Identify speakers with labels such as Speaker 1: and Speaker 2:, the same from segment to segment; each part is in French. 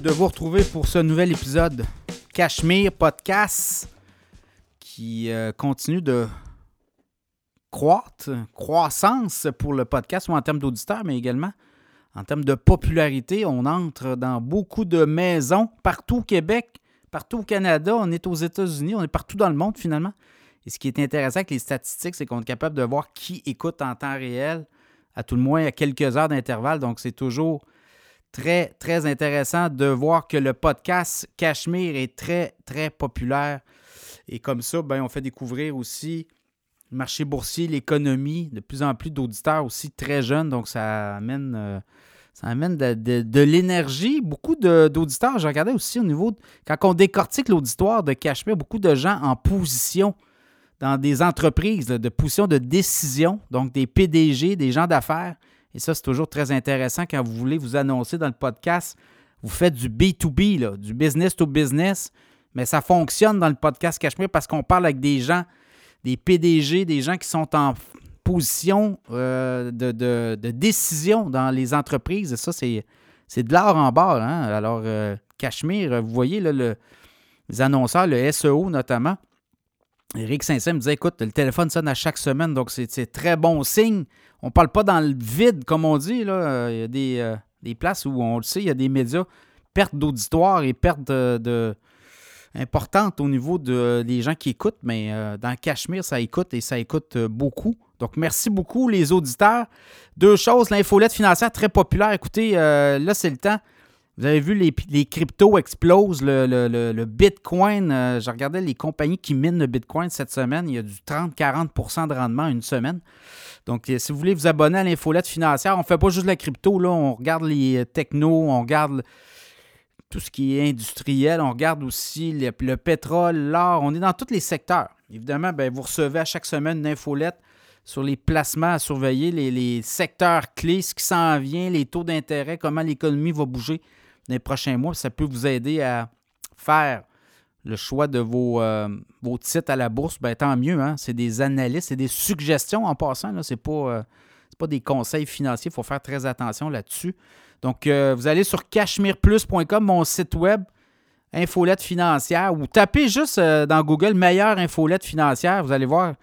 Speaker 1: de vous retrouver pour ce nouvel épisode Cachemire Podcast qui euh, continue de croître, croissance pour le podcast, ou en termes d'auditeurs, mais également en termes de popularité. On entre dans beaucoup de maisons partout au Québec, partout au Canada, on est aux États-Unis, on est partout dans le monde finalement. Et ce qui est intéressant avec les statistiques, c'est qu'on est capable de voir qui écoute en temps réel, à tout le moins à quelques heures d'intervalle. Donc, c'est toujours très, très intéressant de voir que le podcast Cachemire est très, très populaire. Et comme ça, ben, on fait découvrir aussi le marché boursier, l'économie, de plus en plus d'auditeurs aussi très jeunes. Donc, ça amène, euh, ça amène de, l'énergie. Beaucoup d'auditeurs, je regardais aussi au niveau, quand on décortique l'auditoire de Cachemire, beaucoup de gens en position dans des entreprises de position de décision, donc des PDG, des gens d'affaires. Et ça, c'est toujours très intéressant quand vous voulez vous annoncer dans le podcast. Vous faites du B2B, du business to business, mais ça fonctionne dans le podcast Cachemire parce qu'on parle avec des gens, des PDG, des gens qui sont en position euh, de, décision dans les entreprises. Et ça, c'est, de l'art en bas. Hein. Alors, euh, Cachemire, vous voyez le, les annonceurs, le SEO notamment. Eric Saint-Saëns me disait écoute, le téléphone sonne à chaque semaine, donc c'est très bon signe. On ne parle pas dans le vide, comme on dit. Là. Il y a des, euh, des places où on le sait, il y a des médias, perte d'auditoire et perte de, importante au niveau de, des gens qui écoutent, mais euh, dans Cachemire, ça écoute et ça écoute euh, beaucoup. Donc, merci beaucoup, les auditeurs. Deux choses, l'infolette financière très populaire. Écoutez, là, c'est le temps. Vous avez vu, les, les cryptos explosent. Le, Bitcoin, je regardais les compagnies qui minent le Bitcoin cette semaine. Il y a du 30-40% de rendement une semaine. Donc, euh, si vous voulez vous abonner à l'infolette financière, on ne fait pas juste la crypto, là, on regarde les euh, technos, on regarde tout ce qui est industriel, on regarde aussi le, pétrole, l'or, on est dans tous les secteurs. Évidemment, ben, vous recevez à chaque semaine une infolette sur les placements à surveiller, les, secteurs clés, ce qui s'en vient, les taux d'intérêt, comment l'économie va bouger dans les prochains mois. Ça peut vous aider à faire le choix de vos, euh, titres à la bourse, ben, tant mieux. Hein? C'est des analyses, c'est des suggestions en passant. Ce n'est pas, euh, pas des conseils financiers. Il faut faire très attention là-dessus. Donc, euh, vous allez sur cachemireplus.com, mon site web, infolette financière, ou tapez juste dans Google meilleure infolette financière. Vous allez voir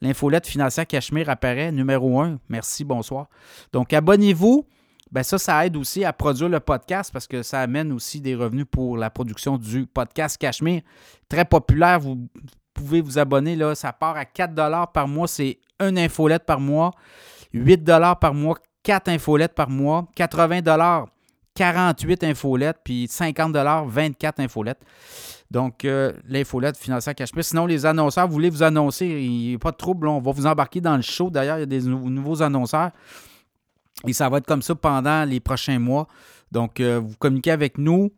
Speaker 1: l'infolette financière Cachemire apparaît, numéro un. Merci, bonsoir. Donc, abonnez-vous ben ça, ça aide aussi à produire le podcast parce que ça amène aussi des revenus pour la production du podcast Cachemire. Très populaire, vous pouvez vous abonner, là, ça part à 4 par mois, c'est une infolette par mois, 8 par mois, 4 infolettes par mois, 80 48 infolettes, puis 50 24 infolettes. Donc, euh, l'infolette financière Cachemire. Sinon, les annonceurs, vous voulez vous annoncer, il n'y a pas de trouble, on va vous embarquer dans le show. D'ailleurs, il y a des nouveaux annonceurs. Et ça va être comme ça pendant les prochains mois. Donc, euh, vous communiquez avec nous.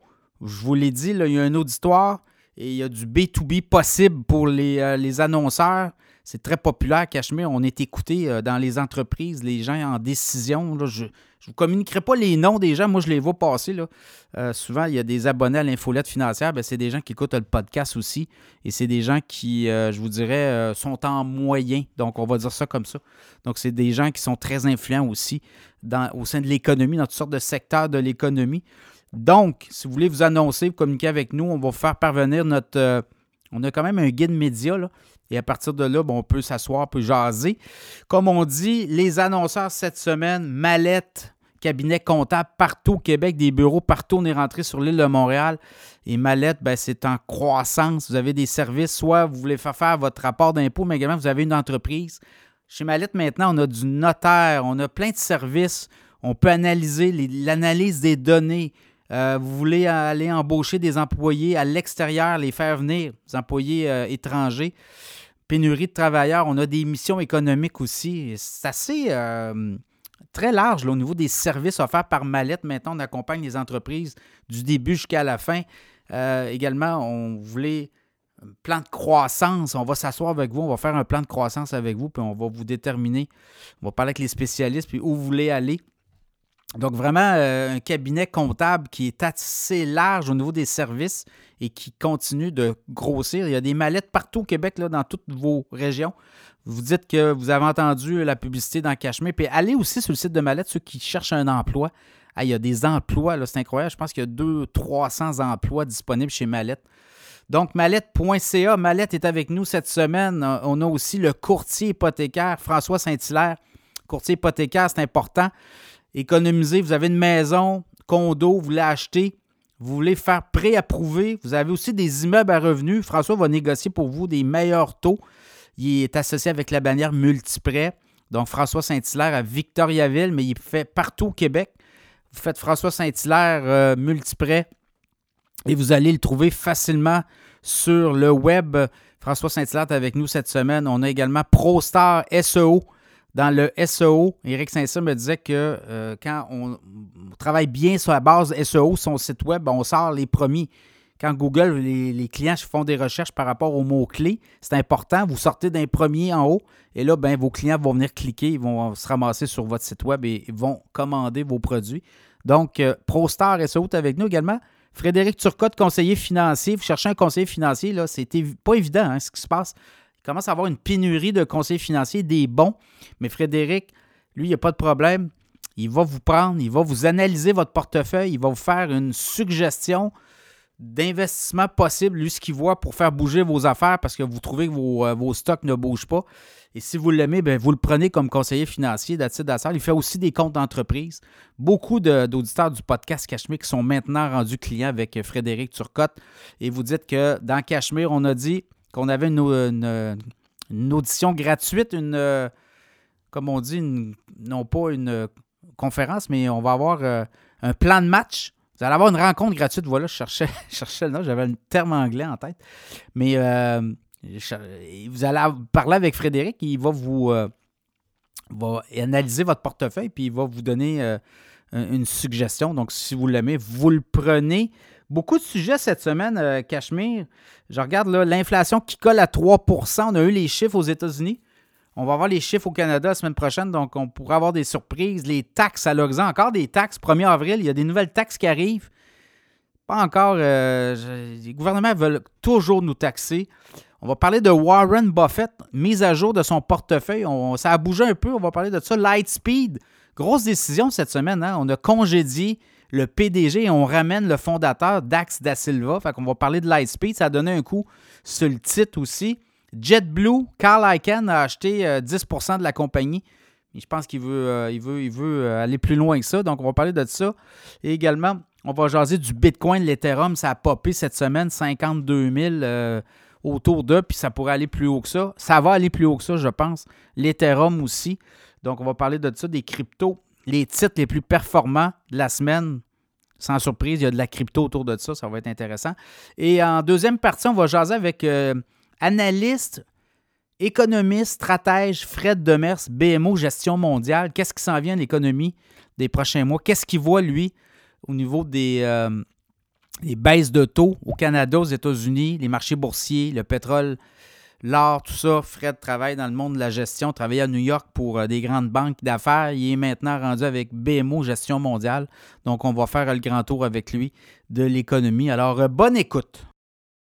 Speaker 1: Je vous l'ai dit, il y a un auditoire et il y a du B2B possible pour les, euh, les annonceurs. C'est très populaire, Cachemire. On est écouté euh, dans les entreprises, les gens en décision. je ne vous communiquerai pas les noms des gens. Moi, je les vois passer. Là. Euh, souvent, il y a des abonnés à l'infolette financière. Ben, c'est des gens qui écoutent le podcast aussi. Et c'est des gens qui, euh, je vous dirais, sont en moyen. Donc, on va dire ça comme ça. Donc, c'est des gens qui sont très influents aussi au sein de l'économie, dans toutes sortes de secteurs de l'économie. Donc, si vous voulez vous annoncer, vous communiquer avec nous, on va vous faire parvenir notre. on a quand même un guide média là, et à partir de là, on peut s'asseoir, on peut jaser. Comme on dit, les annonceurs cette semaine, mallette, cabinet comptable partout au Québec, des bureaux partout. On est rentré sur l'île de Montréal. Et Mallette, ben, c'est en croissance. Vous avez des services, soit vous voulez faire faire votre rapport d'impôt, mais également vous avez une entreprise. Chez Mallette, maintenant, on a du notaire, on a plein de services. On peut analyser l'analyse des données. Euh, vous voulez aller embaucher des employés à l'extérieur, les faire venir, des employés euh, étrangers pénurie de travailleurs. On a des missions économiques aussi. C'est assez euh, très large au niveau des services offerts par Mallette. Maintenant, on accompagne les entreprises du début jusqu'à la fin. Également, on voulait un plan de croissance. On va s'asseoir avec vous, on va faire un plan de croissance avec vous, puis on va vous déterminer. On va parler avec les spécialistes, puis où vous voulez aller. Donc, vraiment, euh, un cabinet comptable qui est assez large au niveau des services et qui continue de grossir. Il y a des mallettes partout au Québec, là, dans toutes vos régions. Vous dites que vous avez entendu la publicité dans Cachemire. Puis allez aussi sur le site de Mallette, ceux qui cherchent un emploi. il y a des emplois, là, c'est incroyable. Je pense qu'il y a 200-300 emplois disponibles chez Mallette. Donc, mallette.ca, Mallette est avec nous cette semaine. On a aussi le courtier hypothécaire, François Saint-Hilaire. Courtier hypothécaire, c'est important. Économiser, vous avez une maison, condo, vous voulez acheter, vous voulez faire préapprouver, vous avez aussi des immeubles à revenus. François va négocier pour vous des meilleurs taux. Il est associé avec la bannière Multiprêt. Donc, François Saint-Hilaire à Victoriaville, mais il fait partout au Québec. Vous faites François Saint-Hilaire euh, Multiprêt et vous allez le trouver facilement sur le web. François Saint-Hilaire est avec nous cette semaine. On a également ProStar SEO dans le SEO, Eric Saint-Cyr me disait que euh, quand on, travaille bien sur la base SEO, son site web, on sort les premiers. Quand Google, les, clients font des recherches par rapport aux mots-clés, c'est important. Vous sortez d'un premier en haut et là, ben, vos clients vont venir cliquer, ils vont se ramasser sur votre site web et vont commander vos produits. Donc, euh, ProStar SEO est avec nous également. Frédéric Turcotte, conseiller financier. Vous cherchez un conseiller financier, là, c'est pas évident hein, ce qui se passe. Il commence à avoir une pénurie de conseillers financiers, des bons. Mais Frédéric, lui, il n'y a pas de problème. Il va vous prendre, il va vous analyser votre portefeuille, il va vous faire une suggestion d'investissement possible, lui, ce qu'il voit pour faire bouger vos affaires parce que vous trouvez que vos, euh, stocks ne bougent pas. Et si vous l'aimez, ben, vous le prenez comme conseiller financier d'Assad Il fait aussi des comptes d'entreprise. Beaucoup d'auditeurs du podcast Cachemire qui sont maintenant rendus clients avec Frédéric Turcotte. Et vous dites que dans Cachemire, on a dit qu'on avait une, audition gratuite, une, euh, comme on dit, non pas une conférence, mais on va avoir euh, un plan de match. Vous allez avoir une rencontre gratuite. Voilà, je cherchais, cherchais le nom, j'avais un terme anglais en tête. Mais euh, vous allez parler avec Frédéric, il va vous va analyser votre portefeuille, puis il va vous donner une suggestion. Donc, si vous l'aimez, vous le prenez. Beaucoup de sujets cette semaine, euh, Cachemire. Je regarde l'inflation qui colle à 3% On a eu les chiffres aux États-Unis. On va avoir les chiffres au Canada la semaine prochaine, donc on pourra avoir des surprises. Les taxes à l'horizon, encore des taxes. 1er avril, il y a des nouvelles taxes qui arrivent. Pas encore. Euh, les gouvernements veulent toujours nous taxer. On va parler de Warren Buffett, mise à jour de son portefeuille. ça a bougé un peu, on va parler de ça. Lightspeed, grosse décision cette semaine. Hein. On a congédié le PDG et on ramène le fondateur Dax Da Silva. Fait qu'on va parler de Lightspeed. Ça a donné un coup sur le titre aussi. JetBlue, Carl Icahn a acheté 10% euh, de la compagnie. je pense qu'il veut, euh, il veut, il veut euh, aller plus loin que ça. Donc, on va parler de ça. Et également, on va jaser du Bitcoin, l'Ethereum. Ça a popé cette semaine, 52 000 autour d'eux. Puis ça pourrait aller plus haut que ça. Ça va aller plus haut que ça, je pense. L'Ethereum aussi. Donc, on va parler de ça, des cryptos les titres les plus performants de la semaine. Sans surprise, il y a de la crypto autour de ça, ça va être intéressant. Et en deuxième partie, on va jaser avec euh, analyste, économiste, stratège Fred Demers, BMO Gestion mondiale. Qu'est-ce qui s'en vient de l'économie des prochains mois? Qu'est-ce qu'il voit, lui, au niveau euh, des baisses de taux au Canada, aux États-Unis, les marchés boursiers, le pétrole l'art, tout ça. Fred travaille dans le monde de la gestion, travaille à New York pour euh, des grandes banques d'affaires. Il est maintenant rendu avec BMO Gestion mondiale. Donc, on va faire le grand tour avec lui de l'économie. Alors, euh, bonne écoute.